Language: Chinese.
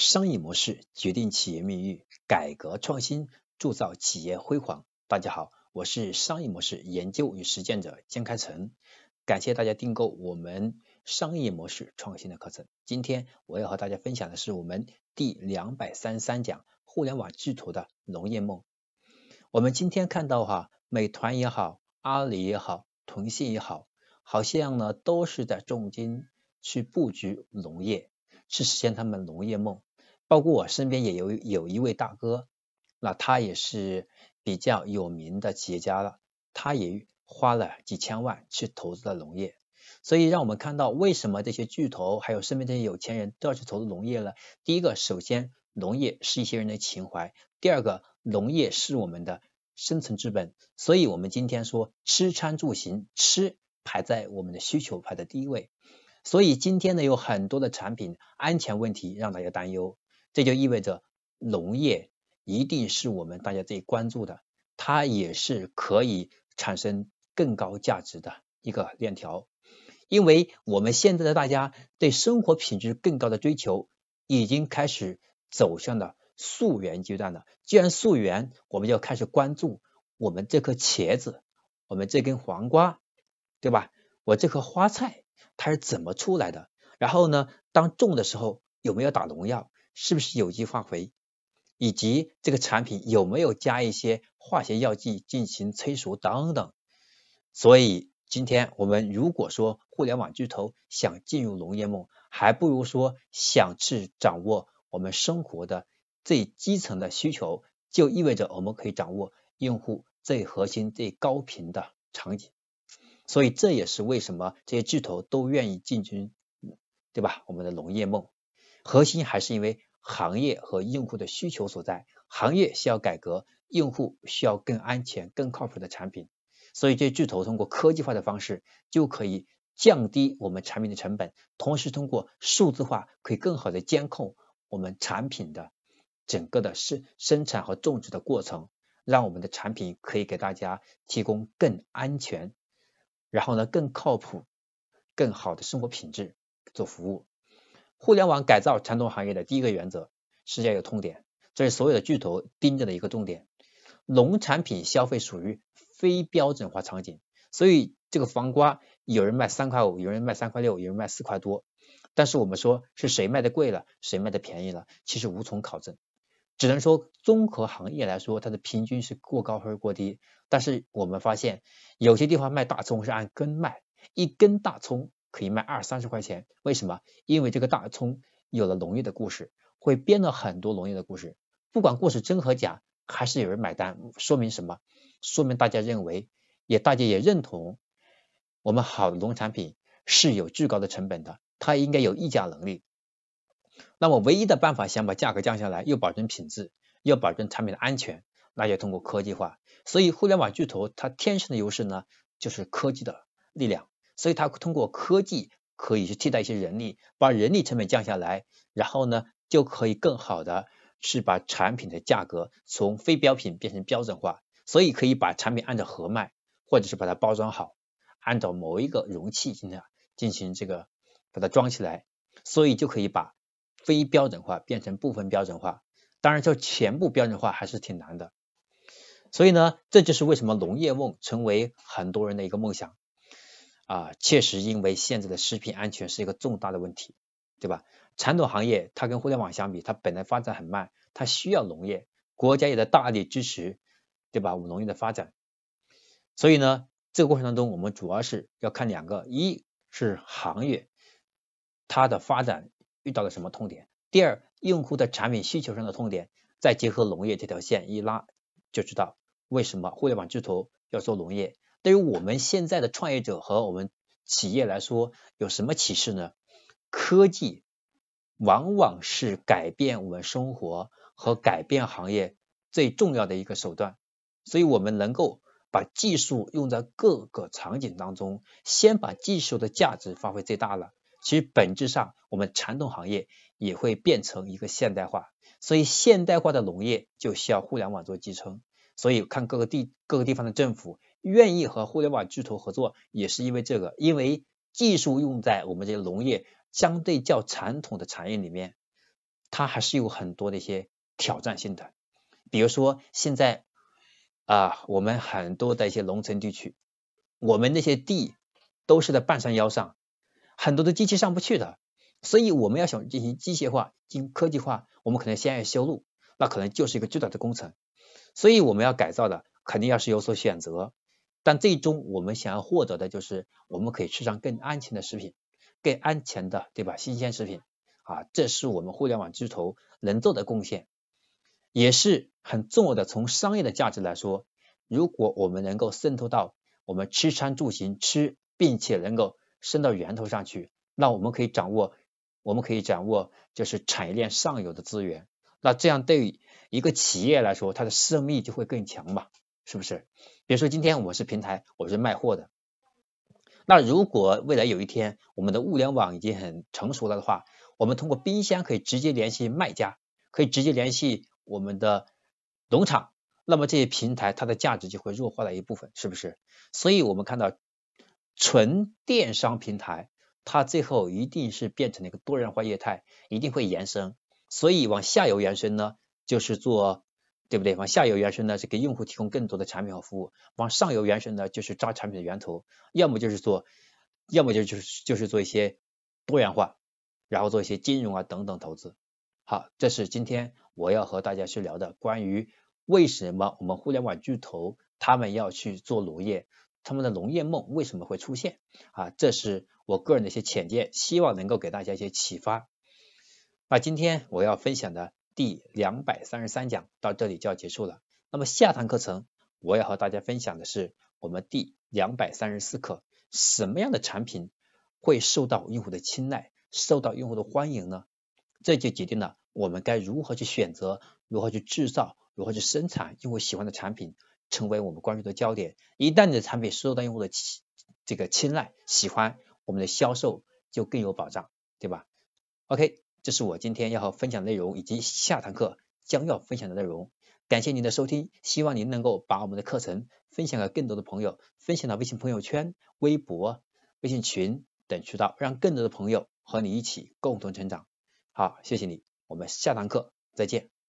商业模式决定企业命运，改革创新铸造企业辉煌。大家好，我是商业模式研究与实践者江开成，感谢大家订购我们商业模式创新的课程。今天我要和大家分享的是我们第两百三十三讲互联网巨头的农业梦。我们今天看到哈，美团也好，阿里也好，腾讯也好，好像呢都是在重金去布局农业。去实现他们农业梦，包括我身边也有有一位大哥，那他也是比较有名的企业家了，他也花了几千万去投资了农业，所以让我们看到为什么这些巨头还有身边这些有钱人都要去投资农业呢？第一个，首先农业是一些人的情怀；第二个，农业是我们的生存之本，所以我们今天说吃穿住行，吃排在我们的需求排在第一位。所以今天呢，有很多的产品安全问题让大家担忧，这就意味着农业一定是我们大家最关注的，它也是可以产生更高价值的一个链条。因为我们现在的大家对生活品质更高的追求，已经开始走向了溯源阶段了。既然溯源，我们就要开始关注我们这颗茄子，我们这根黄瓜，对吧？我这颗花菜。它是怎么出来的？然后呢，当种的时候有没有打农药？是不是有机化肥？以及这个产品有没有加一些化学药剂进行催熟等等？所以今天我们如果说互联网巨头想进入农业梦，还不如说想去掌握我们生活的最基层的需求，就意味着我们可以掌握用户最核心、最高频的场景。所以这也是为什么这些巨头都愿意进军，对吧？我们的农业梦，核心还是因为行业和用户的需求所在。行业需要改革，用户需要更安全、更靠谱的产品。所以这巨头通过科技化的方式，就可以降低我们产品的成本，同时通过数字化，可以更好的监控我们产品的整个的生生产和种植的过程，让我们的产品可以给大家提供更安全。然后呢，更靠谱、更好的生活品质做服务。互联网改造传统行业的第一个原则是要有痛点，这是所有的巨头盯着的一个重点。农产品消费属于非标准化场景，所以这个黄瓜有人卖三块五，有人卖三块六，有人卖四块多。但是我们说是谁卖的贵了，谁卖的便宜了，其实无从考证。只能说综合行业来说，它的平均是过高还是过低。但是我们发现有些地方卖大葱是按根卖，一根大葱可以卖二三十块钱。为什么？因为这个大葱有了农业的故事，会编了很多农业的故事。不管故事真和假，还是有人买单。说明什么？说明大家认为，也大家也认同，我们好的农产品是有巨高的成本的，它应该有溢价能力。那么唯一的办法，想把价格降下来，又保证品质，又保证产品的安全，那就通过科技化。所以互联网巨头它天生的优势呢，就是科技的力量。所以它通过科技可以去替代一些人力，把人力成本降下来，然后呢就可以更好的是把产品的价格从非标品变成标准化。所以可以把产品按照盒卖，或者是把它包装好，按照某一个容器进行进行这个把它装起来，所以就可以把。非标准化变成部分标准化，当然，就全部标准化还是挺难的。所以呢，这就是为什么农业梦成为很多人的一个梦想啊。确实，因为现在的食品安全是一个重大的问题，对吧？传统行业它跟互联网相比，它本来发展很慢，它需要农业，国家也在大力支持，对吧？我们农业的发展。所以呢，这个过程当中，我们主要是要看两个，一是行业它的发展。遇到了什么痛点？第二，用户的产品需求上的痛点，再结合农业这条线一拉，就知道为什么互联网巨头要做农业。对于我们现在的创业者和我们企业来说，有什么启示呢？科技往往是改变我们生活和改变行业最重要的一个手段，所以我们能够把技术用在各个场景当中，先把技术的价值发挥最大了。其实本质上，我们传统行业也会变成一个现代化，所以现代化的农业就需要互联网做支撑。所以看各个地各个地方的政府愿意和互联网巨头合作，也是因为这个，因为技术用在我们这些农业相对较传统的产业里面，它还是有很多的一些挑战性的。比如说现在啊，我们很多的一些农村地区，我们那些地都是在半山腰上，很多的机器上不去的，所以我们要想进行机械化、进行科技化，我们可能先要修路，那可能就是一个巨大的工程。所以我们要改造的，肯定要是有所选择。但最终我们想要获得的就是，我们可以吃上更安全的食品，更安全的，对吧？新鲜食品啊，这是我们互联网巨头能做的贡献，也是很重要的。从商业的价值来说，如果我们能够渗透到我们吃穿住行吃，并且能够伸到源头上去，那我们可以掌握，我们可以掌握就是产业链上游的资源。那这样对于一个企业来说，它的生命力就会更强嘛。是不是？比如说今天我是平台，我是卖货的。那如果未来有一天我们的物联网已经很成熟了的话，我们通过冰箱可以直接联系卖家，可以直接联系我们的农场，那么这些平台它的价值就会弱化了一部分，是不是？所以我们看到纯电商平台，它最后一定是变成了一个多元化业态，一定会延伸。所以往下游延伸呢，就是做。对不对？往下游延伸呢，是给用户提供更多的产品和服务；往上游延伸呢，就是抓产品的源头，要么就是做，要么就就是就是做一些多元化，然后做一些金融啊等等投资。好，这是今天我要和大家去聊的关于为什么我们互联网巨头他们要去做农业，他们的农业梦为什么会出现啊？这是我个人的一些浅见，希望能够给大家一些启发。那今天我要分享的。第两百三十三讲到这里就要结束了。那么下堂课程我要和大家分享的是我们第两百三十四课，什么样的产品会受到用户的青睐，受到用户的欢迎呢？这就决定了我们该如何去选择，如何去制造，如何去生产用户喜欢的产品，成为我们关注的焦点。一旦你的产品受到用户的这个青睐、喜欢，我们的销售就更有保障，对吧？OK。这是我今天要和分享的内容，以及下堂课将要分享的内容。感谢您的收听，希望您能够把我们的课程分享给更多的朋友，分享到微信朋友圈、微博、微信群等渠道，让更多的朋友和你一起共同成长。好，谢谢你，我们下堂课再见。